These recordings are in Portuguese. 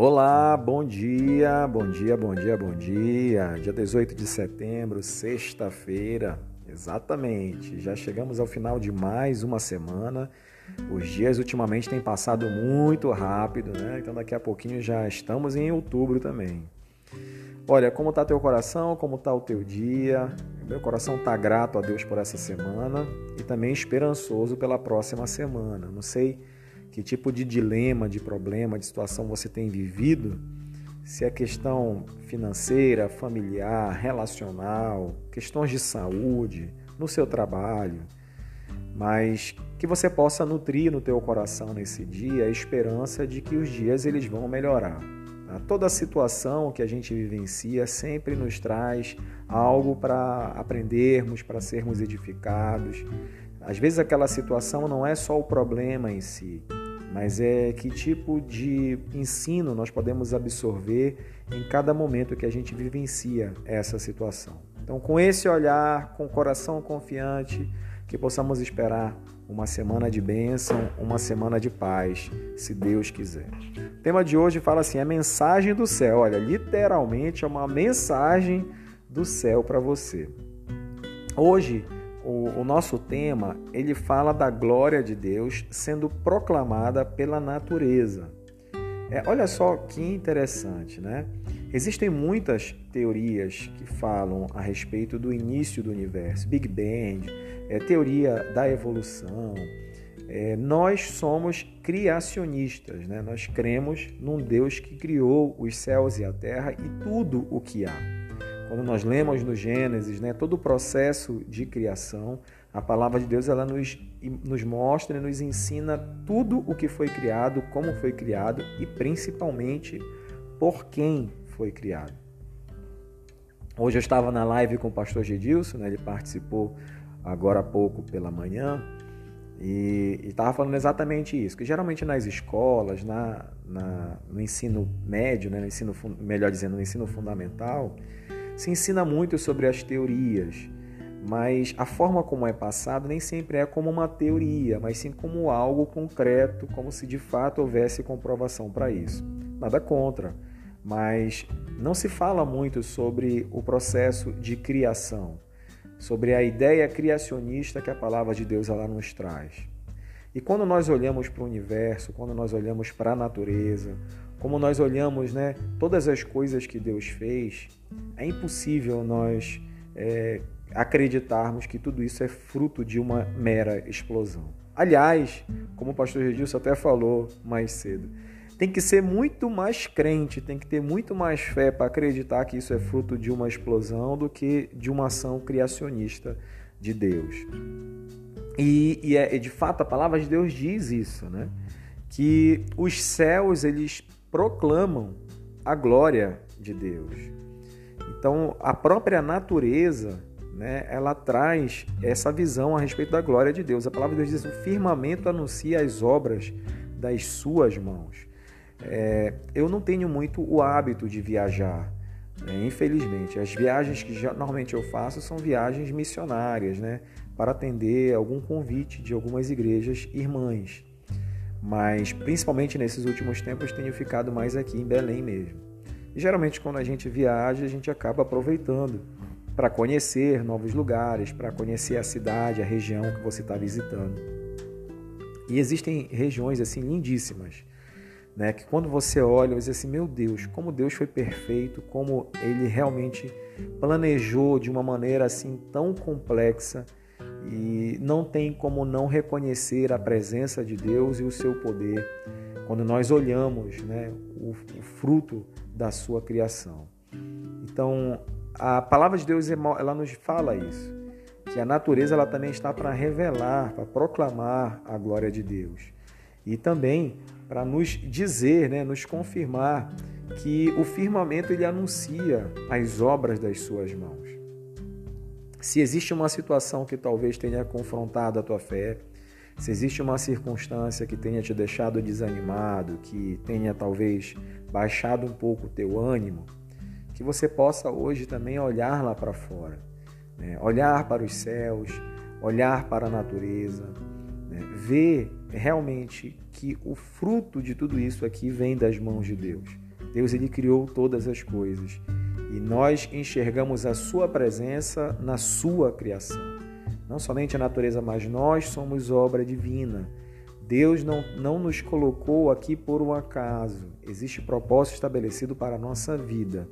Olá, bom dia, bom dia, bom dia, bom dia. Dia 18 de setembro, sexta-feira, exatamente. Já chegamos ao final de mais uma semana. Os dias ultimamente têm passado muito rápido, né? Então daqui a pouquinho já estamos em outubro também. Olha, como está teu coração? Como está o teu dia? Meu coração está grato a Deus por essa semana e também esperançoso pela próxima semana. Não sei que tipo de dilema, de problema, de situação você tem vivido, se é questão financeira, familiar, relacional, questões de saúde, no seu trabalho, mas que você possa nutrir no teu coração nesse dia a esperança de que os dias eles vão melhorar. Tá? Toda situação que a gente vivencia sempre nos traz algo para aprendermos, para sermos edificados. Às vezes aquela situação não é só o problema em si, mas é que tipo de ensino nós podemos absorver em cada momento que a gente vivencia essa situação. Então, com esse olhar, com o coração confiante, que possamos esperar uma semana de bênção, uma semana de paz, se Deus quiser. O tema de hoje fala assim: é mensagem do céu. Olha, literalmente é uma mensagem do céu para você. Hoje o, o, nosso tema ele fala da glória de Deus sendo proclamada pela natureza. É, olha só que interessante, né? Existem muitas teorias que falam a respeito do início do universo, Big Bang, é, teoria da evolução. É, nós somos criacionistas, né? Nós cremos num Deus que criou os céus e a terra e tudo o que há. Quando nós lemos no Gênesis, né, todo o processo de criação, a palavra de Deus ela nos, nos mostra e nos ensina tudo o que foi criado, como foi criado e principalmente por quem foi criado. Hoje eu estava na live com o pastor Gedilson, né, ele participou agora há pouco pela manhã e estava falando exatamente isso, que geralmente nas escolas, na, na, no ensino médio, né, no ensino, melhor dizendo, no ensino fundamental, se ensina muito sobre as teorias, mas a forma como é passado nem sempre é como uma teoria, mas sim como algo concreto, como se de fato houvesse comprovação para isso. Nada contra, mas não se fala muito sobre o processo de criação, sobre a ideia criacionista que a palavra de Deus ela nos traz. E quando nós olhamos para o universo, quando nós olhamos para a natureza, como nós olhamos né, todas as coisas que Deus fez, é impossível nós é, acreditarmos que tudo isso é fruto de uma mera explosão. Aliás, como o pastor Redilson até falou mais cedo, tem que ser muito mais crente, tem que ter muito mais fé para acreditar que isso é fruto de uma explosão do que de uma ação criacionista de Deus. E, e é, de fato a palavra de Deus diz isso, né? Que os céus eles proclamam a glória de Deus. Então, a própria natureza, né, ela traz essa visão a respeito da glória de Deus. A palavra de Deus diz: o firmamento anuncia as obras das suas mãos. É, eu não tenho muito o hábito de viajar, né, infelizmente. As viagens que já, normalmente eu faço são viagens missionárias, né, para atender algum convite de algumas igrejas irmãs mas principalmente nesses últimos tempos tenho ficado mais aqui em Belém mesmo. E geralmente quando a gente viaja, a gente acaba aproveitando para conhecer novos lugares, para conhecer a cidade, a região que você está visitando. E existem regiões assim lindíssimas, né? Que quando você olha, você diz assim, meu Deus, como Deus foi perfeito, como Ele realmente planejou de uma maneira assim tão complexa e não tem como não reconhecer a presença de Deus e o seu poder quando nós olhamos né, o, o fruto da sua criação. Então, a palavra de Deus ela nos fala isso, que a natureza ela também está para revelar, para proclamar a glória de Deus. E também para nos dizer, né, nos confirmar que o firmamento ele anuncia as obras das suas mãos. Se existe uma situação que talvez tenha confrontado a tua fé, se existe uma circunstância que tenha te deixado desanimado, que tenha talvez baixado um pouco o teu ânimo, que você possa hoje também olhar lá para fora, né? olhar para os céus, olhar para a natureza, né? ver realmente que o fruto de tudo isso aqui vem das mãos de Deus. Deus ele criou todas as coisas e nós enxergamos a sua presença na sua criação. Não somente a natureza, mas nós somos obra divina. Deus não, não nos colocou aqui por um acaso. Existe propósito estabelecido para a nossa vida.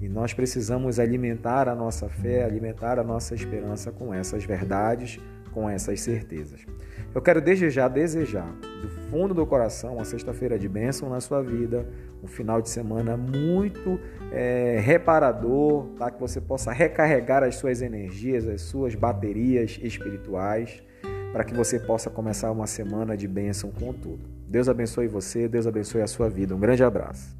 E nós precisamos alimentar a nossa fé, alimentar a nossa esperança com essas verdades, com essas certezas. Eu quero desde já desejar, do fundo do coração, uma sexta-feira de bênção na sua vida, um final de semana muito é, reparador, tá? que você possa recarregar as suas energias, as suas baterias espirituais, para que você possa começar uma semana de bênção com tudo. Deus abençoe você, Deus abençoe a sua vida. Um grande abraço.